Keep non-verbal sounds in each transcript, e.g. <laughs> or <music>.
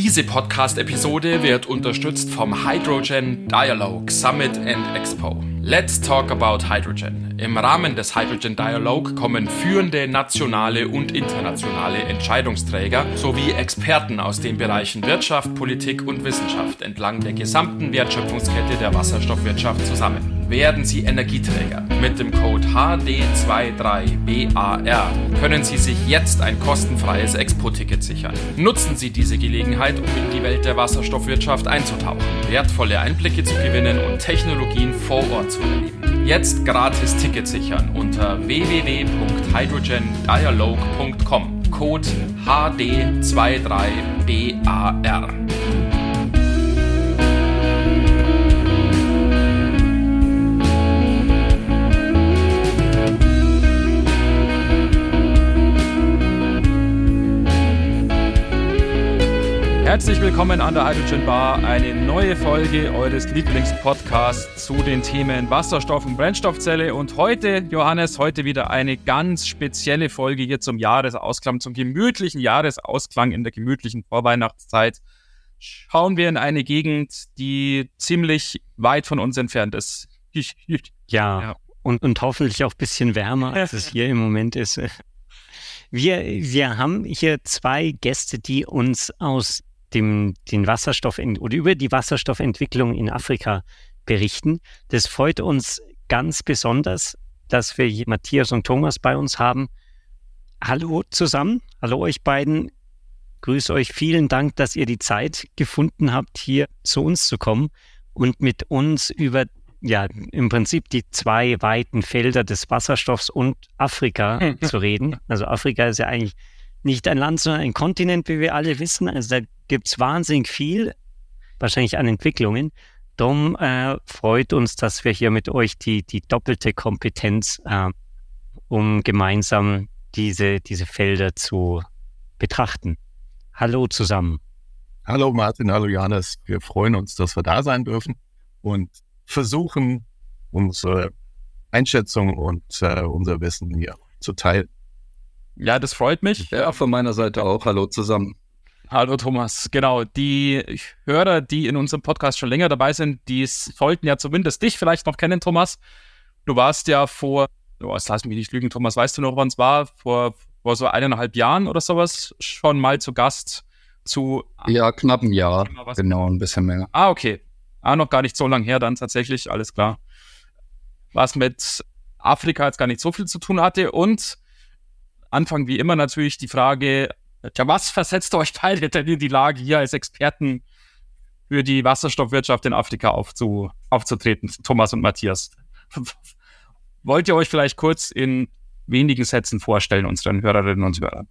Diese Podcast-Episode wird unterstützt vom Hydrogen Dialogue Summit and Expo. Let's talk about hydrogen. Im Rahmen des Hydrogen Dialogue kommen führende nationale und internationale Entscheidungsträger sowie Experten aus den Bereichen Wirtschaft, Politik und Wissenschaft entlang der gesamten Wertschöpfungskette der Wasserstoffwirtschaft zusammen werden Sie Energieträger. Mit dem Code HD23BAR können Sie sich jetzt ein kostenfreies Expo-Ticket sichern. Nutzen Sie diese Gelegenheit, um in die Welt der Wasserstoffwirtschaft einzutauchen, wertvolle Einblicke zu gewinnen und Technologien vor Ort zu erleben. Jetzt gratis Ticket sichern unter www.hydrogendialogue.com. Code HD23BAR. Herzlich willkommen an der Hydrogen Bar, eine neue Folge eures Lieblingspodcasts zu den Themen Wasserstoff und Brennstoffzelle. Und heute, Johannes, heute wieder eine ganz spezielle Folge hier zum Jahresausklang, zum gemütlichen Jahresausklang in der gemütlichen Vorweihnachtszeit. Schauen wir in eine Gegend, die ziemlich weit von uns entfernt ist. <laughs> Ja, ja. Und, und hoffentlich auch ein bisschen wärmer, als es <laughs> hier im Moment ist. Wir, wir haben hier zwei Gäste, die uns aus dem, den Wasserstoff oder über die Wasserstoffentwicklung in Afrika berichten. Das freut uns ganz besonders, dass wir Matthias und Thomas bei uns haben. Hallo zusammen, hallo euch beiden. Grüß euch, vielen Dank, dass ihr die Zeit gefunden habt, hier zu uns zu kommen und mit uns über ja, im Prinzip die zwei weiten Felder des Wasserstoffs und Afrika <laughs> zu reden. Also Afrika ist ja eigentlich nicht ein Land, sondern ein Kontinent, wie wir alle wissen. Also da gibt es wahnsinnig viel, wahrscheinlich an Entwicklungen. Darum äh, freut uns, dass wir hier mit euch die, die doppelte Kompetenz, äh, um gemeinsam diese, diese Felder zu betrachten. Hallo zusammen. Hallo Martin, hallo Johannes. Wir freuen uns, dass wir da sein dürfen und versuchen, unsere Einschätzung und äh, unser Wissen hier zu teilen. Ja, das freut mich. Ja, von meiner Seite auch. Hallo zusammen. Hallo Thomas, genau. Die Hörer, die in unserem Podcast schon länger dabei sind, die sollten ja zumindest dich vielleicht noch kennen, Thomas. Du warst ja vor, oh, lass mich nicht lügen, Thomas, weißt du noch, wann es war? Vor, vor so eineinhalb Jahren oder sowas schon mal zu Gast zu. Ja, knapp ein Jahr. Genau, ein bisschen mehr. Ah, okay. Ah, noch gar nicht so lang her dann tatsächlich, alles klar. Was mit Afrika jetzt gar nicht so viel zu tun hatte und Anfang wie immer natürlich die Frage, ja, was versetzt euch beide denn in die Lage, hier als Experten für die Wasserstoffwirtschaft in Afrika aufzu, aufzutreten, Thomas und Matthias? <laughs> Wollt ihr euch vielleicht kurz in wenigen Sätzen vorstellen, unseren Hörerinnen und Hörern?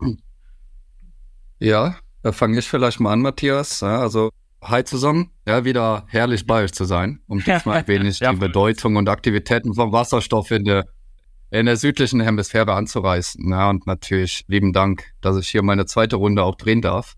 Ja, da fange ich vielleicht mal an, Matthias. Ja, also, hi zusammen. Ja, wieder herrlich bei euch zu sein, um jetzt <laughs> mal ein wenig ja, die Bedeutung und Aktivitäten vom Wasserstoff in der in der südlichen Hemisphäre anzureißen. Ja, und natürlich lieben Dank, dass ich hier meine zweite Runde auch drehen darf.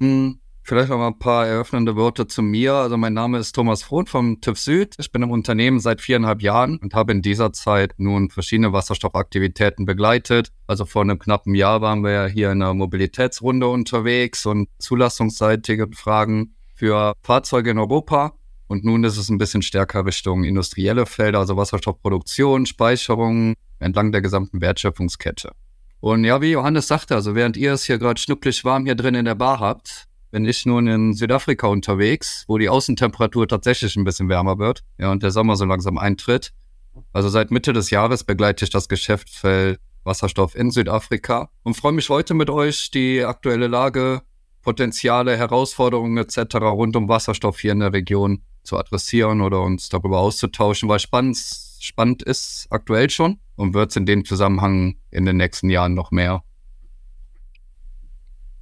Hm, vielleicht noch mal ein paar eröffnende Worte zu mir. Also mein Name ist Thomas Frohn vom TÜV Süd. Ich bin im Unternehmen seit viereinhalb Jahren und habe in dieser Zeit nun verschiedene Wasserstoffaktivitäten begleitet. Also vor einem knappen Jahr waren wir ja hier in einer Mobilitätsrunde unterwegs und zulassungsseitige Fragen für Fahrzeuge in Europa. Und nun ist es ein bisschen stärker Richtung industrielle Felder, also Wasserstoffproduktion, Speicherung, entlang der gesamten Wertschöpfungskette. Und ja, wie Johannes sagte, also während ihr es hier gerade schnucklig warm hier drin in der Bar habt, bin ich nun in Südafrika unterwegs, wo die Außentemperatur tatsächlich ein bisschen wärmer wird, ja, und der Sommer so langsam eintritt. Also seit Mitte des Jahres begleite ich das Geschäftsfeld Wasserstoff in Südafrika und freue mich heute mit euch die aktuelle Lage, Potenziale, Herausforderungen etc. rund um Wasserstoff hier in der Region zu adressieren oder uns darüber auszutauschen, weil spannend, spannend ist aktuell schon und wird es in dem Zusammenhang in den nächsten Jahren noch mehr.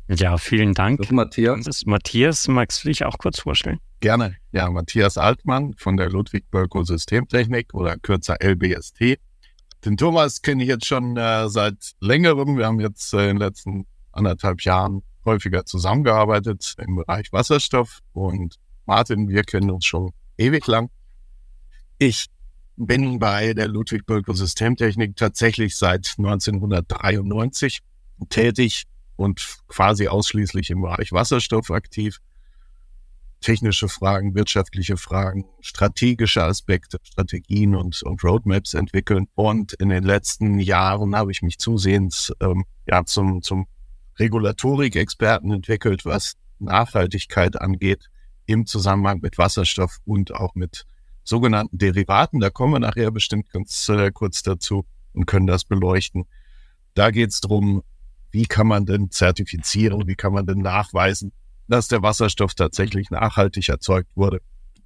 Ja, vielen Dank. So, Matthias. Matthias, magst du dich auch kurz vorstellen? Gerne. Ja, Matthias Altmann von der Ludwig Bölkow Systemtechnik oder kürzer LBST. Den Thomas kenne ich jetzt schon äh, seit längerem. Wir haben jetzt äh, in den letzten anderthalb Jahren häufiger zusammengearbeitet im Bereich Wasserstoff und Martin, wir kennen uns schon ewig lang. Ich bin bei der Ludwig Bölkow Systemtechnik tatsächlich seit 1993 tätig und quasi ausschließlich im Bereich Wasserstoff aktiv. Technische Fragen, wirtschaftliche Fragen, strategische Aspekte, Strategien und, und Roadmaps entwickeln. Und in den letzten Jahren habe ich mich zusehends ähm, ja, zum, zum Regulatorik-Experten entwickelt, was Nachhaltigkeit angeht im Zusammenhang mit Wasserstoff und auch mit sogenannten Derivaten. Da kommen wir nachher bestimmt ganz äh, kurz dazu und können das beleuchten. Da geht es darum, wie kann man denn zertifizieren, wie kann man denn nachweisen, dass der Wasserstoff tatsächlich nachhaltig erzeugt wurde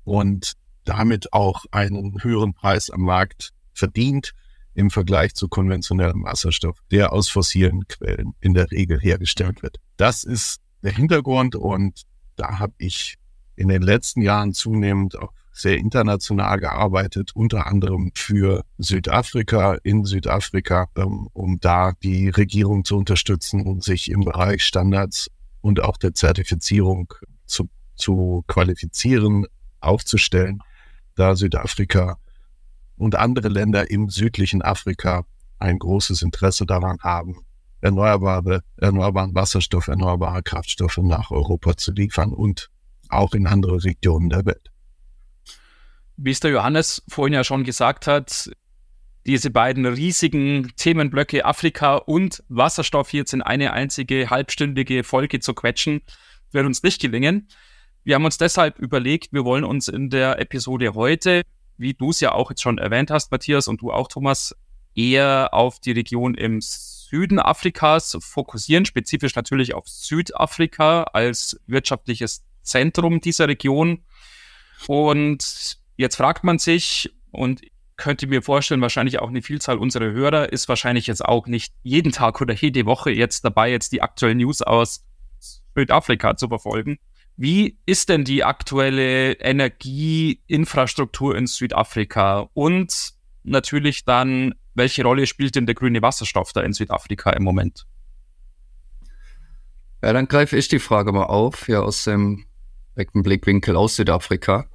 und damit auch einen höheren Preis am Markt verdient im Vergleich zu konventionellem Wasserstoff, der aus fossilen Quellen in der Regel hergestellt wird. Das ist der Hintergrund und da habe ich in den letzten Jahren zunehmend auch sehr international gearbeitet, unter anderem für Südafrika, in Südafrika, ähm, um da die Regierung zu unterstützen und sich im Bereich Standards und auch der Zertifizierung zu, zu qualifizieren, aufzustellen, da Südafrika und andere Länder im südlichen Afrika ein großes Interesse daran haben, erneuerbare, erneuerbaren Wasserstoff, erneuerbare Kraftstoffe nach Europa zu liefern und auch in andere Regionen der Welt. Wie es der Johannes vorhin ja schon gesagt hat, diese beiden riesigen Themenblöcke Afrika und Wasserstoff jetzt in eine einzige halbstündige Folge zu quetschen, wird uns nicht gelingen. Wir haben uns deshalb überlegt, wir wollen uns in der Episode heute wie du es ja auch jetzt schon erwähnt hast, Matthias, und du auch, Thomas, eher auf die Region im Süden Afrikas fokussieren, spezifisch natürlich auf Südafrika als wirtschaftliches Zentrum dieser Region. Und jetzt fragt man sich, und könnte mir vorstellen, wahrscheinlich auch eine Vielzahl unserer Hörer ist wahrscheinlich jetzt auch nicht jeden Tag oder jede Woche jetzt dabei, jetzt die aktuellen News aus Südafrika zu verfolgen. Wie ist denn die aktuelle Energieinfrastruktur in Südafrika? Und natürlich dann, welche Rolle spielt denn der grüne Wasserstoff da in Südafrika im Moment? Ja, dann greife ich die Frage mal auf, ja, aus dem direkten Blickwinkel aus Südafrika.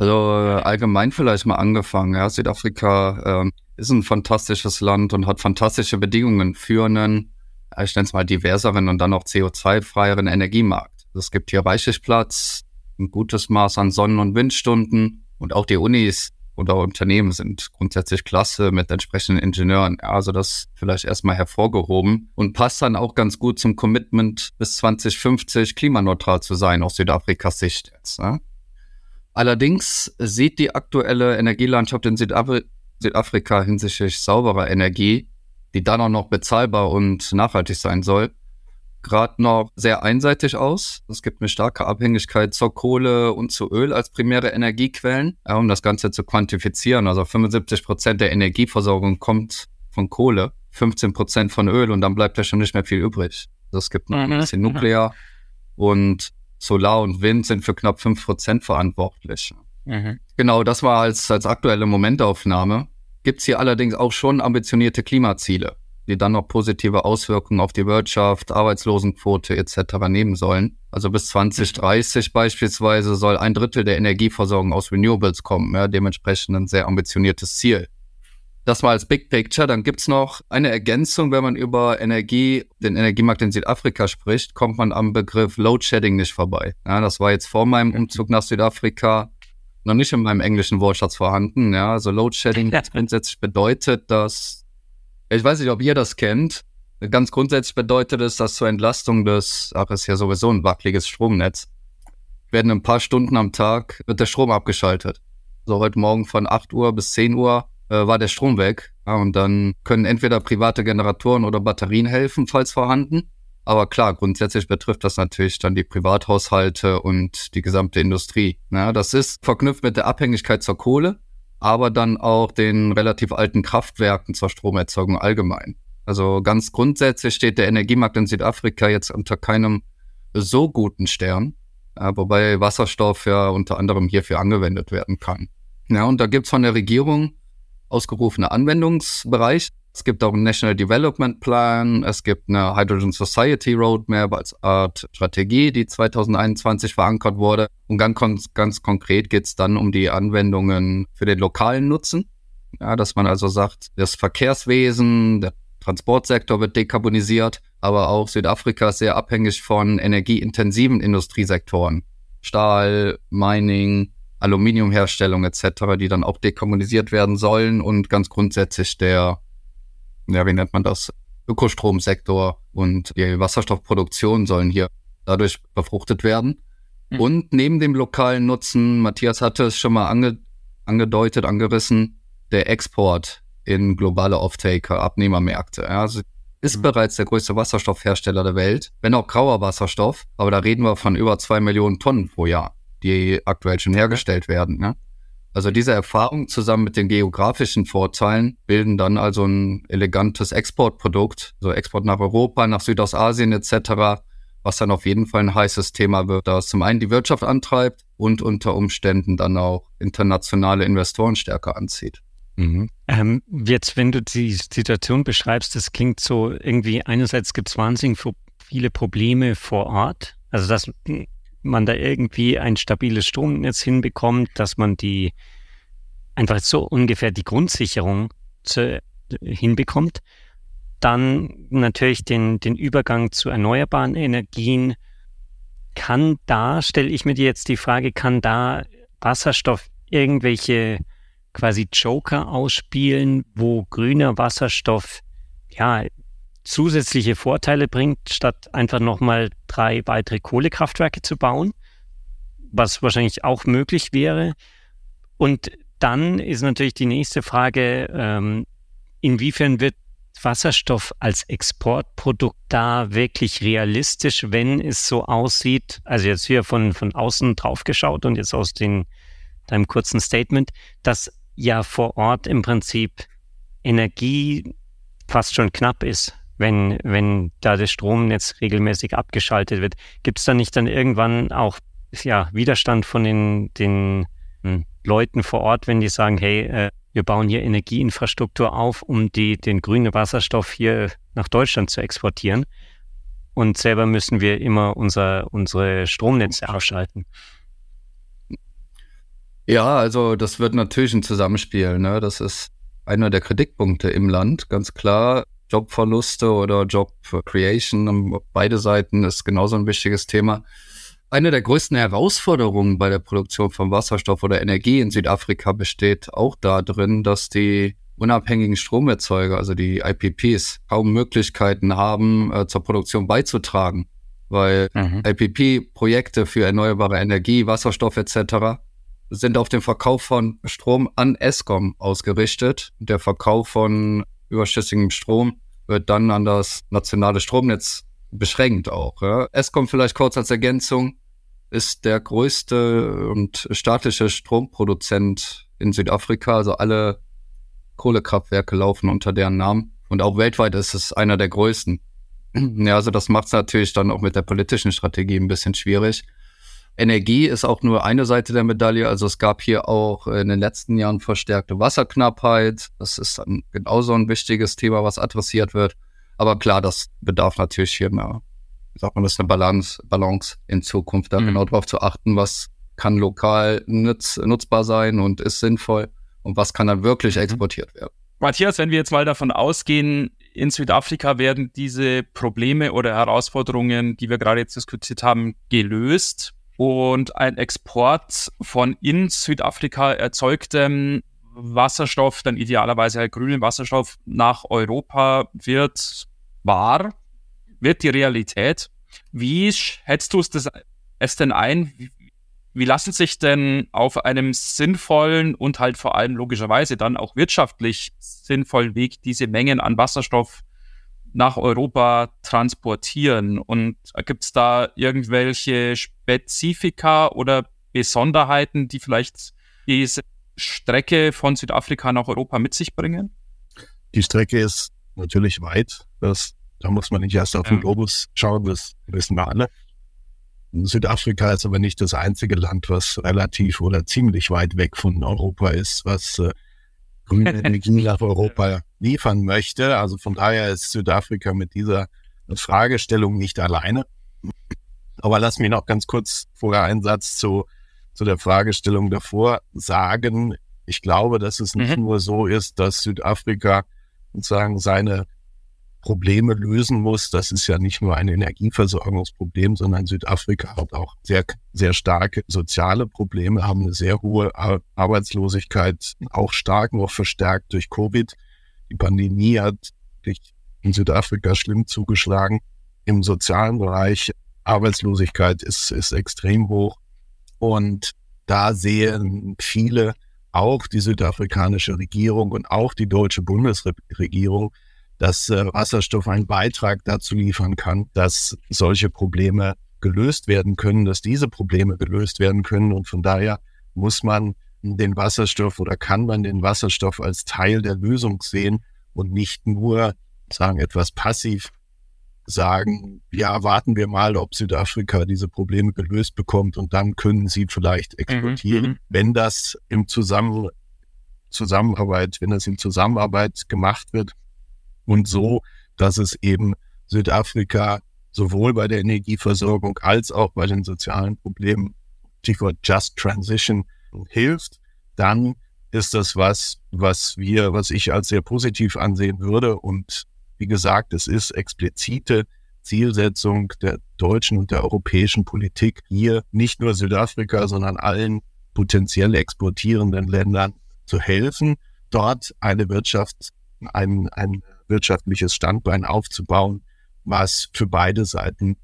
Also allgemein vielleicht mal angefangen. Ja, Südafrika äh, ist ein fantastisches Land und hat fantastische Bedingungen für einen, ich nenne es mal diverseren und dann auch CO2-freieren Energiemarkt. Es gibt hier reichlich Platz, ein gutes Maß an Sonnen- und Windstunden und auch die Unis oder Unternehmen sind grundsätzlich klasse mit entsprechenden Ingenieuren. Also das vielleicht erstmal hervorgehoben und passt dann auch ganz gut zum Commitment bis 2050 klimaneutral zu sein aus Südafrikas Sicht jetzt. Ne? Allerdings sieht die aktuelle Energielandschaft in Südafri Südafrika hinsichtlich sauberer Energie, die dann auch noch bezahlbar und nachhaltig sein soll, gerade noch sehr einseitig aus. Es gibt eine starke Abhängigkeit zur Kohle und zu Öl als primäre Energiequellen, ja, um das Ganze zu quantifizieren. Also 75 Prozent der Energieversorgung kommt von Kohle, 15 Prozent von Öl und dann bleibt ja schon nicht mehr viel übrig. Also es gibt noch ein mhm. bisschen Nuklear und Solar und Wind sind für knapp 5 Prozent verantwortlich. Mhm. Genau, das war als, als aktuelle Momentaufnahme. Gibt es hier allerdings auch schon ambitionierte Klimaziele die dann noch positive Auswirkungen auf die Wirtschaft, Arbeitslosenquote etc. nehmen sollen. Also bis 2030 beispielsweise soll ein Drittel der Energieversorgung aus Renewables kommen, ja, dementsprechend ein sehr ambitioniertes Ziel. Das mal als Big Picture. Dann gibt's noch eine Ergänzung, wenn man über Energie, den Energiemarkt in Südafrika spricht, kommt man am Begriff Load Shedding nicht vorbei. Ja, das war jetzt vor meinem Umzug nach Südafrika noch nicht in meinem englischen Wortschatz vorhanden. Ja, also Load Shedding <laughs> grundsätzlich bedeutet, dass ich weiß nicht, ob ihr das kennt. Ganz grundsätzlich bedeutet es, dass zur Entlastung des, ach, ist ja sowieso ein wackeliges Stromnetz, werden ein paar Stunden am Tag, wird der Strom abgeschaltet. So heute Morgen von 8 Uhr bis 10 Uhr äh, war der Strom weg. Ja, und dann können entweder private Generatoren oder Batterien helfen, falls vorhanden. Aber klar, grundsätzlich betrifft das natürlich dann die Privathaushalte und die gesamte Industrie. Ja, das ist verknüpft mit der Abhängigkeit zur Kohle aber dann auch den relativ alten Kraftwerken zur Stromerzeugung allgemein. Also ganz grundsätzlich steht der Energiemarkt in Südafrika jetzt unter keinem so guten Stern, wobei Wasserstoff ja unter anderem hierfür angewendet werden kann. Ja, und da gibt's von der Regierung ausgerufene Anwendungsbereich. Es gibt auch einen National Development Plan, es gibt eine Hydrogen Society Roadmap als Art Strategie, die 2021 verankert wurde. Und ganz, ganz konkret geht es dann um die Anwendungen für den lokalen Nutzen. Ja, dass man also sagt, das Verkehrswesen, der Transportsektor wird dekarbonisiert, aber auch Südafrika ist sehr abhängig von energieintensiven Industriesektoren. Stahl, Mining, Aluminiumherstellung etc., die dann auch dekarbonisiert werden sollen und ganz grundsätzlich der, ja, wie nennt man das, Ökostromsektor und die Wasserstoffproduktion sollen hier dadurch befruchtet werden. Mhm. Und neben dem lokalen Nutzen, Matthias hatte es schon mal ange, angedeutet, angerissen, der Export in globale Off-Taker, Abnehmermärkte. Also ist mhm. bereits der größte Wasserstoffhersteller der Welt, wenn auch grauer Wasserstoff, aber da reden wir von über zwei Millionen Tonnen pro Jahr, die aktuell schon hergestellt werden. Ne? Also diese Erfahrung zusammen mit den geografischen Vorteilen bilden dann also ein elegantes Exportprodukt, so Export nach Europa, nach Südostasien etc., was dann auf jeden Fall ein heißes Thema wird, das zum einen die Wirtschaft antreibt und unter Umständen dann auch internationale Investoren stärker anzieht. Mhm. Ähm, jetzt, wenn du die Situation beschreibst, das klingt so irgendwie, einerseits gibt es wahnsinnig viele Probleme vor Ort, also dass man da irgendwie ein stabiles Stromnetz hinbekommt, dass man die einfach so ungefähr die Grundsicherung zu, hinbekommt. Dann natürlich den, den Übergang zu erneuerbaren Energien. Kann da, stelle ich mir jetzt die Frage, kann da Wasserstoff irgendwelche quasi Joker ausspielen, wo grüner Wasserstoff ja zusätzliche Vorteile bringt, statt einfach nochmal drei weitere Kohlekraftwerke zu bauen, was wahrscheinlich auch möglich wäre. Und dann ist natürlich die nächste Frage, ähm, inwiefern wird Wasserstoff als Exportprodukt da wirklich realistisch, wenn es so aussieht, also jetzt hier von, von außen drauf geschaut und jetzt aus den, deinem kurzen Statement, dass ja vor Ort im Prinzip Energie fast schon knapp ist, wenn, wenn da das Stromnetz regelmäßig abgeschaltet wird. Gibt es da nicht dann irgendwann auch ja, Widerstand von den, den hm, Leuten vor Ort, wenn die sagen, hey, äh, wir bauen hier Energieinfrastruktur auf, um die, den grünen Wasserstoff hier nach Deutschland zu exportieren. Und selber müssen wir immer unser, unsere Stromnetze abschalten. Ja, also das wird natürlich ein Zusammenspiel. Ne? Das ist einer der Kritikpunkte im Land, ganz klar. Jobverluste oder Job Creation, beide Seiten ist genauso ein wichtiges Thema. Eine der größten Herausforderungen bei der Produktion von Wasserstoff oder Energie in Südafrika besteht auch darin, dass die unabhängigen Stromerzeuger, also die IPPs, kaum Möglichkeiten haben, äh, zur Produktion beizutragen, weil mhm. IPP-Projekte für erneuerbare Energie, Wasserstoff etc. sind auf den Verkauf von Strom an Eskom ausgerichtet. Der Verkauf von überschüssigem Strom wird dann an das nationale Stromnetz beschränkt auch. Ja. Eskom vielleicht kurz als Ergänzung ist der größte und staatliche Stromproduzent in Südafrika. Also alle Kohlekraftwerke laufen unter deren Namen. Und auch weltweit ist es einer der größten. Ja, also das macht es natürlich dann auch mit der politischen Strategie ein bisschen schwierig. Energie ist auch nur eine Seite der Medaille. Also es gab hier auch in den letzten Jahren verstärkte Wasserknappheit. Das ist dann genauso ein wichtiges Thema, was adressiert wird. Aber klar, das bedarf natürlich hier mehr sagt man, das ist eine Balance, Balance in Zukunft, da mhm. genau drauf zu achten, was kann lokal nutz, nutzbar sein und ist sinnvoll und was kann dann wirklich mhm. exportiert werden. Matthias, wenn wir jetzt mal davon ausgehen, in Südafrika werden diese Probleme oder Herausforderungen, die wir gerade jetzt diskutiert haben, gelöst und ein Export von in Südafrika erzeugtem Wasserstoff, dann idealerweise halt grünen Wasserstoff nach Europa wird wahr wird die Realität. Wie schätzt du es, das, es denn ein? Wie, wie lassen sich denn auf einem sinnvollen und halt vor allem logischerweise dann auch wirtschaftlich sinnvollen Weg diese Mengen an Wasserstoff nach Europa transportieren? Und gibt es da irgendwelche Spezifika oder Besonderheiten, die vielleicht diese Strecke von Südafrika nach Europa mit sich bringen? Die Strecke ist natürlich weit. Das da muss man nicht erst auf den Globus schauen, das wissen wir alle. Südafrika ist aber nicht das einzige Land, was relativ oder ziemlich weit weg von Europa ist, was äh, grüne Energie nach Europa liefern möchte. Also von daher ist Südafrika mit dieser Fragestellung nicht alleine. Aber lass mich noch ganz kurz vorher einen Satz zu, zu der Fragestellung davor sagen. Ich glaube, dass es nicht mhm. nur so ist, dass Südafrika sozusagen seine Probleme lösen muss. Das ist ja nicht nur ein Energieversorgungsproblem, sondern Südafrika hat auch sehr, sehr starke soziale Probleme, haben eine sehr hohe Arbeitslosigkeit, auch stark noch verstärkt durch Covid. Die Pandemie hat in Südafrika schlimm zugeschlagen. Im sozialen Bereich Arbeitslosigkeit ist, ist extrem hoch. Und da sehen viele, auch die südafrikanische Regierung und auch die deutsche Bundesregierung, dass äh, Wasserstoff einen Beitrag dazu liefern kann, dass solche Probleme gelöst werden können, dass diese Probleme gelöst werden können. Und von daher muss man den Wasserstoff oder kann man den Wasserstoff als Teil der Lösung sehen und nicht nur sagen etwas passiv sagen, ja, warten wir mal, ob Südafrika diese Probleme gelöst bekommt und dann können sie vielleicht mhm, exportieren. Mhm, wenn das im Zusammen Zusammenarbeit, wenn das in Zusammenarbeit gemacht wird, und so, dass es eben Südafrika sowohl bei der Energieversorgung als auch bei den sozialen Problemen, Stichwort Just Transition, hilft, dann ist das was, was wir, was ich als sehr positiv ansehen würde. Und wie gesagt, es ist explizite Zielsetzung der deutschen und der europäischen Politik, hier nicht nur Südafrika, sondern allen potenziell exportierenden Ländern zu helfen, dort eine Wirtschaft, ein, ein wirtschaftliches Standbein aufzubauen, was für beide Seiten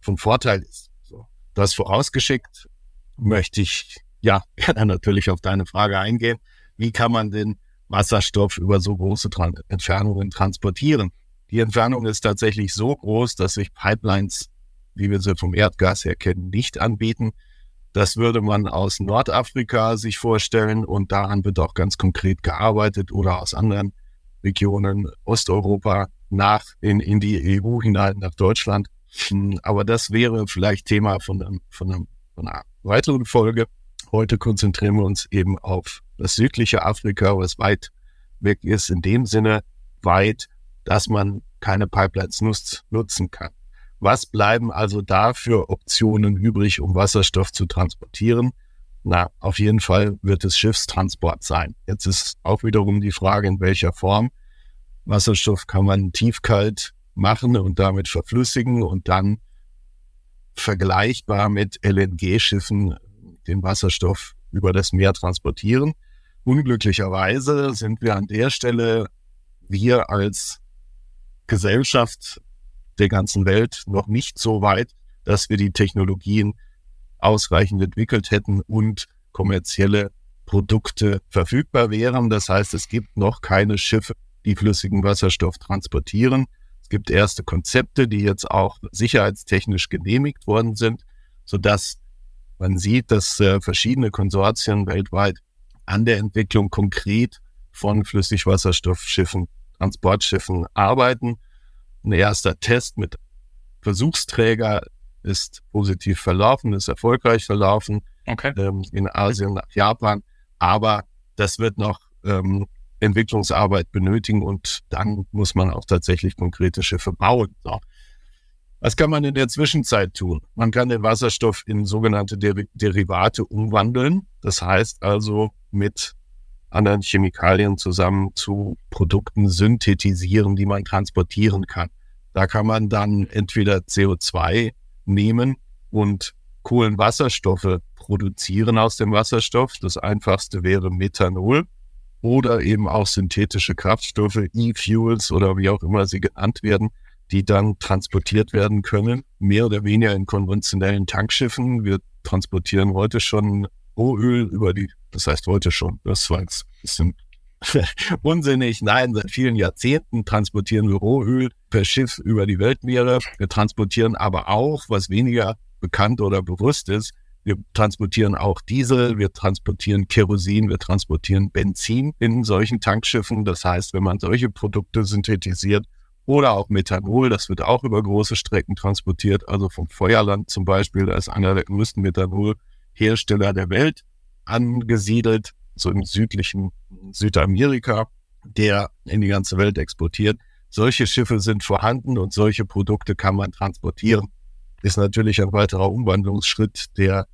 von Vorteil ist. So, das vorausgeschickt möchte ich ja <laughs> gerne natürlich auf deine Frage eingehen. Wie kann man den Wasserstoff über so große Tran Entfernungen transportieren? Die Entfernung ist tatsächlich so groß, dass sich Pipelines, wie wir sie vom Erdgas her kennen, nicht anbieten. Das würde man aus Nordafrika sich vorstellen und daran wird auch ganz konkret gearbeitet oder aus anderen Regionen Osteuropa nach in, in die EU hinein, nach Deutschland. Hm, aber das wäre vielleicht Thema von, einem, von, einem, von einer weiteren Folge. Heute konzentrieren wir uns eben auf das südliche Afrika, was weit weg ist, in dem Sinne weit, dass man keine Pipelines nutz, nutzen kann. Was bleiben also da für Optionen übrig, um Wasserstoff zu transportieren? Na, auf jeden Fall wird es Schiffstransport sein. Jetzt ist auch wiederum die Frage, in welcher Form. Wasserstoff kann man tiefkalt machen und damit verflüssigen und dann vergleichbar mit LNG-Schiffen den Wasserstoff über das Meer transportieren. Unglücklicherweise sind wir an der Stelle, wir als Gesellschaft der ganzen Welt noch nicht so weit, dass wir die Technologien ausreichend entwickelt hätten und kommerzielle Produkte verfügbar wären. Das heißt, es gibt noch keine Schiffe, die flüssigen Wasserstoff transportieren. Es gibt erste Konzepte, die jetzt auch sicherheitstechnisch genehmigt worden sind, sodass man sieht, dass äh, verschiedene Konsortien weltweit an der Entwicklung konkret von Flüssigwasserstoffschiffen, Transportschiffen arbeiten. Ein erster Test mit Versuchsträger ist positiv verlaufen, ist erfolgreich verlaufen okay. ähm, in Asien nach Japan. Aber das wird noch ähm, Entwicklungsarbeit benötigen und dann muss man auch tatsächlich konkrete Schiffe bauen. So. Was kann man in der Zwischenzeit tun? Man kann den Wasserstoff in sogenannte Der Derivate umwandeln. Das heißt also mit anderen Chemikalien zusammen zu Produkten synthetisieren, die man transportieren kann. Da kann man dann entweder CO2 nehmen und Kohlenwasserstoffe produzieren aus dem Wasserstoff. Das einfachste wäre Methanol oder eben auch synthetische Kraftstoffe, E-Fuels oder wie auch immer sie genannt werden, die dann transportiert werden können, mehr oder weniger in konventionellen Tankschiffen. Wir transportieren heute schon Rohöl über die, das heißt heute schon, das war jetzt ein bisschen <laughs> unsinnig. Nein, seit vielen Jahrzehnten transportieren wir Rohöl per Schiff über die Weltmeere. Wir transportieren aber auch, was weniger bekannt oder bewusst ist, wir transportieren auch Diesel, wir transportieren Kerosin, wir transportieren Benzin in solchen Tankschiffen. Das heißt, wenn man solche Produkte synthetisiert oder auch Methanol, das wird auch über große Strecken transportiert. Also vom Feuerland zum Beispiel, da ist einer der größten Methanolhersteller der Welt angesiedelt, so im südlichen Südamerika, der in die ganze Welt exportiert. Solche Schiffe sind vorhanden und solche Produkte kann man transportieren. Ist natürlich ein weiterer Umwandlungsschritt, der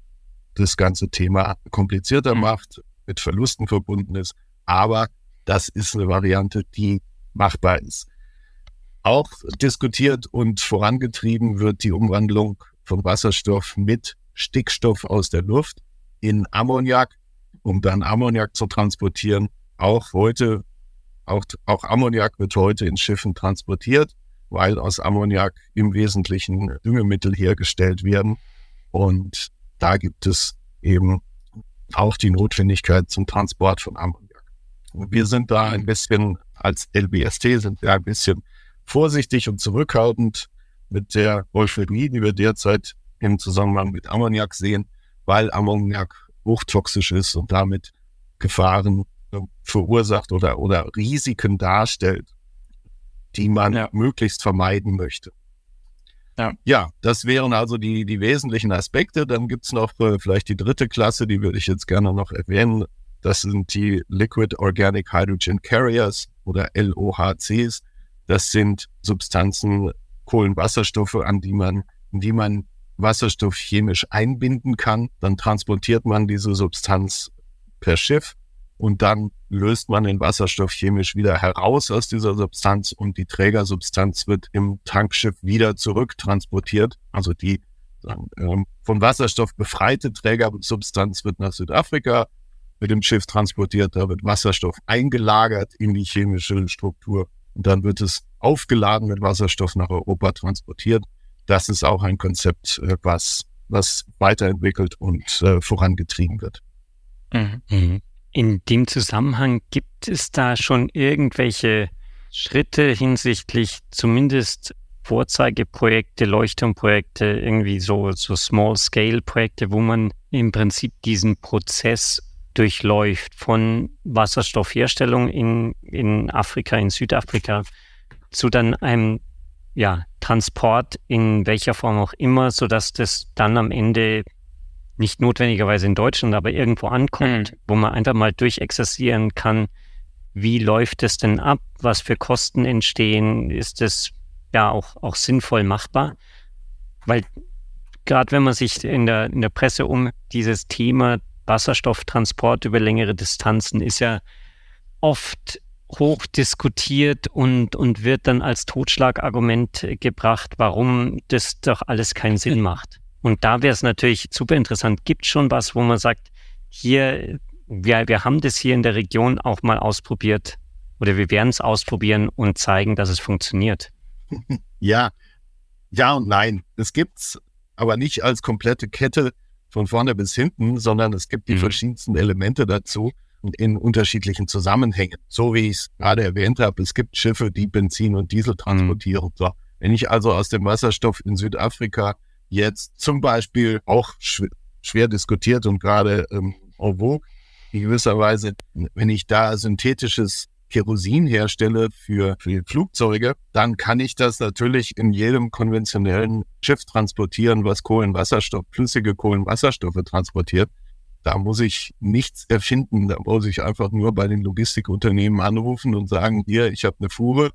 das ganze Thema komplizierter mhm. macht, mit Verlusten verbunden ist. Aber das ist eine Variante, die machbar ist. Auch diskutiert und vorangetrieben wird die Umwandlung von Wasserstoff mit Stickstoff aus der Luft in Ammoniak, um dann Ammoniak zu transportieren. Auch heute, auch, auch Ammoniak wird heute in Schiffen transportiert, weil aus Ammoniak im Wesentlichen Düngemittel hergestellt werden. Und da gibt es eben auch die Notwendigkeit zum Transport von Ammoniak. Und wir sind da ein bisschen als LBST sind wir ein bisschen vorsichtig und zurückhaltend mit der Euphorie, die wir derzeit im Zusammenhang mit Ammoniak sehen, weil Ammoniak hochtoxisch ist und damit Gefahren verursacht oder, oder Risiken darstellt, die man ja. möglichst vermeiden möchte. Ja. ja, das wären also die, die wesentlichen Aspekte. Dann gibt's noch äh, vielleicht die dritte Klasse, die würde ich jetzt gerne noch erwähnen. Das sind die Liquid Organic Hydrogen Carriers oder LOHCs. Das sind Substanzen, Kohlenwasserstoffe, an die man, die man Wasserstoff chemisch einbinden kann. Dann transportiert man diese Substanz per Schiff und dann löst man den Wasserstoff chemisch wieder heraus aus dieser Substanz und die Trägersubstanz wird im Tankschiff wieder zurücktransportiert. Also die ähm, von Wasserstoff befreite Trägersubstanz wird nach Südafrika mit dem Schiff transportiert, da wird Wasserstoff eingelagert in die chemische Struktur und dann wird es aufgeladen mit Wasserstoff nach Europa transportiert. Das ist auch ein Konzept, äh, was, was weiterentwickelt und äh, vorangetrieben wird. Mhm. mhm. In dem Zusammenhang gibt es da schon irgendwelche Schritte hinsichtlich zumindest Vorzeigeprojekte, Leuchtturmprojekte, irgendwie so, so Small-Scale-Projekte, wo man im Prinzip diesen Prozess durchläuft von Wasserstoffherstellung in, in Afrika, in Südafrika, zu dann einem ja, Transport in welcher Form auch immer, sodass das dann am Ende nicht notwendigerweise in Deutschland, aber irgendwo ankommt, mhm. wo man einfach mal durchexerzieren kann, wie läuft es denn ab, was für Kosten entstehen, ist es ja auch, auch sinnvoll machbar? Weil gerade wenn man sich in der, in der Presse um dieses Thema Wasserstofftransport über längere Distanzen ist ja oft hoch diskutiert und, und wird dann als Totschlagargument gebracht, warum das doch alles keinen Sinn <laughs> macht. Und da wäre es natürlich super interessant. Gibt schon was, wo man sagt, hier, wir, wir haben das hier in der Region auch mal ausprobiert oder wir werden es ausprobieren und zeigen, dass es funktioniert? <laughs> Ja, ja und nein. Es gibt's, aber nicht als komplette Kette von vorne bis hinten, sondern es gibt die mhm. verschiedensten Elemente dazu in unterschiedlichen Zusammenhängen. So wie ich es gerade erwähnt habe, es gibt Schiffe, die Benzin und Diesel transportieren. Mhm. So. Wenn ich also aus dem Wasserstoff in Südafrika jetzt zum Beispiel auch schw schwer diskutiert und gerade ähm, en vogue, in gewisser Weise, wenn ich da synthetisches Kerosin herstelle für, für Flugzeuge, dann kann ich das natürlich in jedem konventionellen Schiff transportieren, was Kohlenwasserstoff, flüssige Kohlenwasserstoffe transportiert. Da muss ich nichts erfinden. Da muss ich einfach nur bei den Logistikunternehmen anrufen und sagen, hier, ich habe eine Fuhre,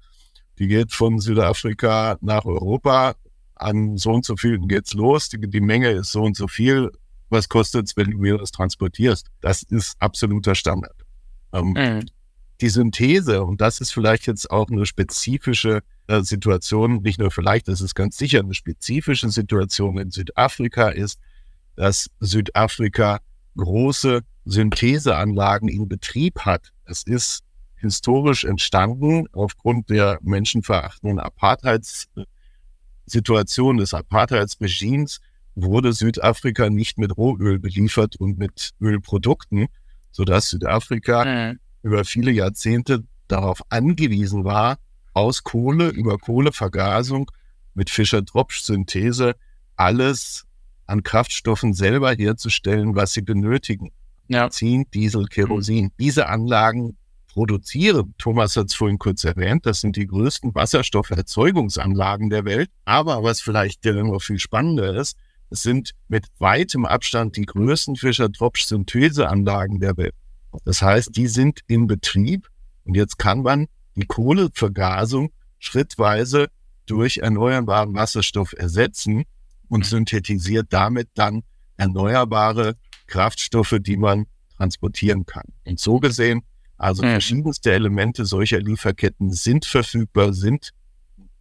die geht von Südafrika nach Europa. An so und so viel geht's los. Die, die Menge ist so und so viel. Was kostet's, wenn du mir das transportierst? Das ist absoluter Standard. Ähm, mhm die Synthese, und das ist vielleicht jetzt auch eine spezifische äh, Situation, nicht nur vielleicht, das ist ganz sicher eine spezifische Situation in Südafrika ist, dass Südafrika große Syntheseanlagen in Betrieb hat. Es ist historisch entstanden aufgrund der menschenverachtenden Apartheidssituation des Apartheidsregimes wurde Südafrika nicht mit Rohöl beliefert und mit Ölprodukten, sodass Südafrika mhm über viele Jahrzehnte darauf angewiesen war, aus Kohle über Kohlevergasung mit Fischer-Tropsch-Synthese alles an Kraftstoffen selber herzustellen, was sie benötigen. Ja. Benzin, Diesel, Kerosin. Mhm. Diese Anlagen produzieren, Thomas hat es vorhin kurz erwähnt, das sind die größten Wasserstofferzeugungsanlagen der Welt. Aber was vielleicht noch viel spannender ist, es sind mit weitem Abstand die größten Fischer-Tropsch-Syntheseanlagen der Welt. Das heißt, die sind in Betrieb und jetzt kann man die Kohlevergasung schrittweise durch erneuerbaren Wasserstoff ersetzen und mhm. synthetisiert damit dann erneuerbare Kraftstoffe, die man transportieren kann. Und so gesehen, also mhm. verschiedenste Elemente solcher Lieferketten sind verfügbar, sind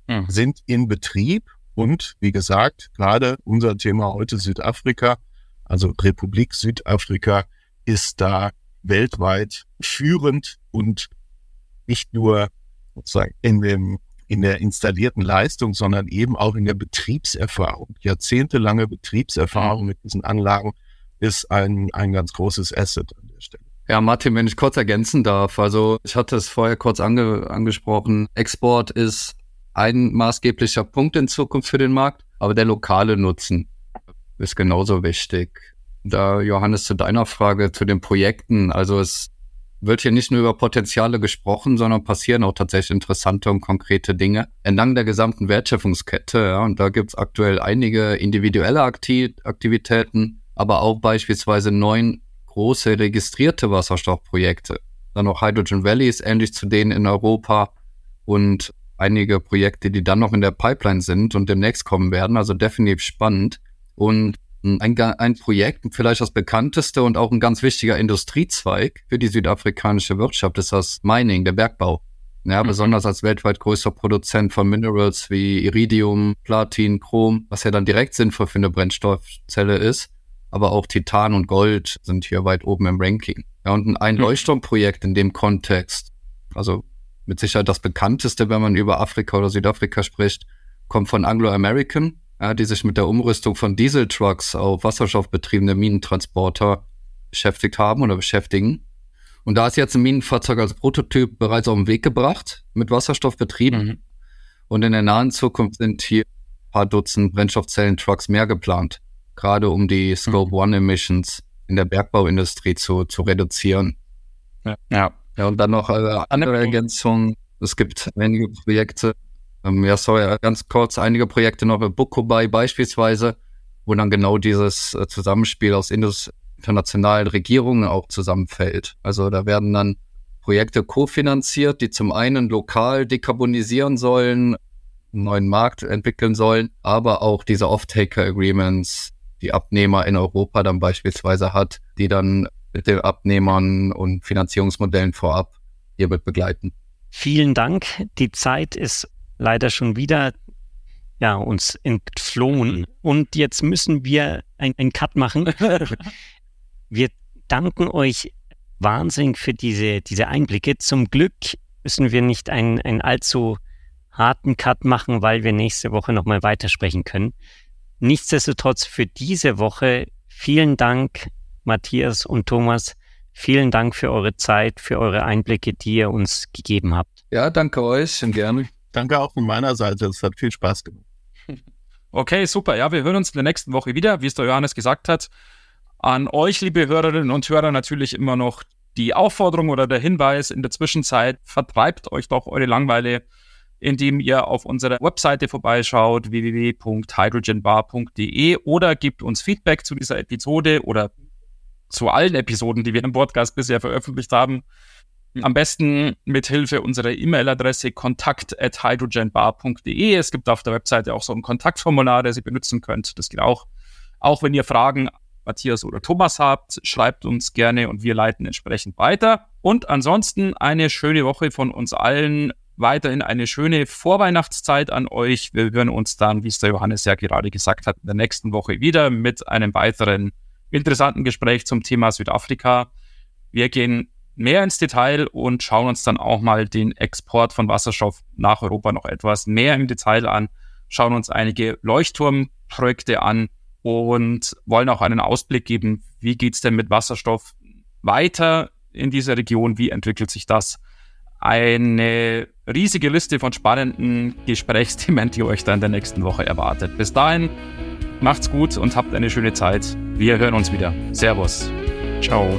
mhm. sind in Betrieb und wie gesagt, gerade unser Thema heute Südafrika, also Republik Südafrika, ist da weltweit führend und nicht nur sozusagen in dem in der installierten Leistung, sondern eben auch in der Betriebserfahrung. Jahrzehntelange Betriebserfahrung mit diesen Anlagen ist ein, ein ganz großes Asset an der Stelle. Ja, Martin, wenn ich kurz ergänzen darf. Also ich hatte es vorher kurz ange angesprochen. Export ist ein maßgeblicher Punkt in Zukunft für den Markt, aber der lokale Nutzen ist genauso wichtig. Da, Johannes, zu deiner Frage zu den Projekten. Also es wird hier nicht nur über Potenziale gesprochen, sondern passieren auch tatsächlich interessante und konkrete Dinge entlang der gesamten Wertschöpfungskette. Ja, und da gibt's aktuell einige individuelle Aktivitäten, aber auch beispielsweise neun große registrierte Wasserstoffprojekte. Dann noch Hydrogen Valleys, ähnlich zu denen in Europa und einige Projekte, die dann noch in der Pipeline sind und demnächst kommen werden. Also definitiv spannend. Und ein, ein Projekt, vielleicht das bekannteste und auch ein ganz wichtiger Industriezweig für die südafrikanische Wirtschaft ist das Mining, der Bergbau. Ja, mhm. besonders als weltweit größter Produzent von Minerals wie Iridium, Platin, Chrom, was ja dann direkt sinnvoll für eine Brennstoffzelle ist. Aber auch Titan und Gold sind hier weit oben im Ranking. Ja, und ein mhm. Leuchtturmprojekt in dem Kontext, also mit Sicherheit das bekannteste, wenn man über Afrika oder Südafrika spricht, kommt von Anglo American ja, die sich mit der Umrüstung von Dieseltrucks auf wasserstoffbetriebene Minentransporter beschäftigt haben oder beschäftigen. Und da ist jetzt ein Minenfahrzeug als Prototyp bereits auf den Weg gebracht, mit Wasserstoff betrieben. Mhm. Und in der nahen Zukunft sind hier ein paar Dutzend Brennstoffzellen-Trucks mehr geplant, gerade um die Scope mhm. One Emissions in der Bergbauindustrie zu, zu reduzieren. Ja. ja. Ja, und dann noch äh, andere Ergänzungen. Es gibt einige Projekte, ähm, ja, sorry, ganz kurz, einige Projekte noch mit Bukobai beispielsweise, wo dann genau dieses äh, Zusammenspiel aus internationalen Regierungen auch zusammenfällt. Also da werden dann Projekte kofinanziert, die zum einen lokal dekarbonisieren sollen, einen neuen Markt entwickeln sollen, aber auch diese Off-Taker-Agreements, die Abnehmer in Europa dann beispielsweise hat, die dann mit den Abnehmern und Finanzierungsmodellen vorab hiermit begleiten. Vielen Dank. Die Zeit ist leider schon wieder ja, uns entflohen. Mhm. Und jetzt müssen wir einen Cut machen. <laughs> wir danken euch wahnsinnig für diese, diese Einblicke. Zum Glück müssen wir nicht einen, einen allzu harten Cut machen, weil wir nächste Woche nochmal weitersprechen können. Nichtsdestotrotz für diese Woche vielen Dank, Matthias und Thomas. Vielen Dank für eure Zeit, für eure Einblicke, die ihr uns gegeben habt. Ja, danke euch und gerne. Danke auch von meiner Seite. Es hat viel Spaß gemacht. <laughs> Okay, super. Ja, wir hören uns in der nächsten Woche wieder, wie es der Johannes gesagt hat. An euch, liebe Hörerinnen und Hörer, natürlich immer noch die Aufforderung oder der Hinweis in der Zwischenzeit, vertreibt euch doch eure Langweile, indem ihr auf unserer Webseite vorbeischaut, www.hydrogenbar.de oder gebt uns Feedback zu dieser Episode oder zu allen Episoden, die wir im Podcast bisher veröffentlicht haben. Am besten mit Hilfe unserer E-Mail-Adresse kontakt@hydrogenbar.de. Es gibt auf der Webseite auch so ein Kontaktformular, das ihr benutzen könnt. Das geht auch. Auch wenn ihr Fragen Matthias oder Thomas habt, schreibt uns gerne und wir leiten entsprechend weiter. Und ansonsten eine schöne Woche von uns allen. Weiterhin eine schöne Vorweihnachtszeit an euch. Wir hören uns dann, wie es der Johannes ja gerade gesagt hat, in der nächsten Woche wieder mit einem weiteren interessanten Gespräch zum Thema Südafrika. Wir gehen mehr ins Detail und schauen uns dann auch mal den Export von Wasserstoff nach Europa noch etwas mehr im Detail an, schauen uns einige Leuchtturmprojekte an und wollen auch einen Ausblick geben, wie geht's denn mit Wasserstoff weiter in dieser Region, wie entwickelt sich das. Eine riesige Liste von spannenden Gesprächsthemen, die euch dann in der nächsten Woche erwartet. Bis dahin, macht's gut und habt eine schöne Zeit. Wir hören uns wieder. Servus. Ciao.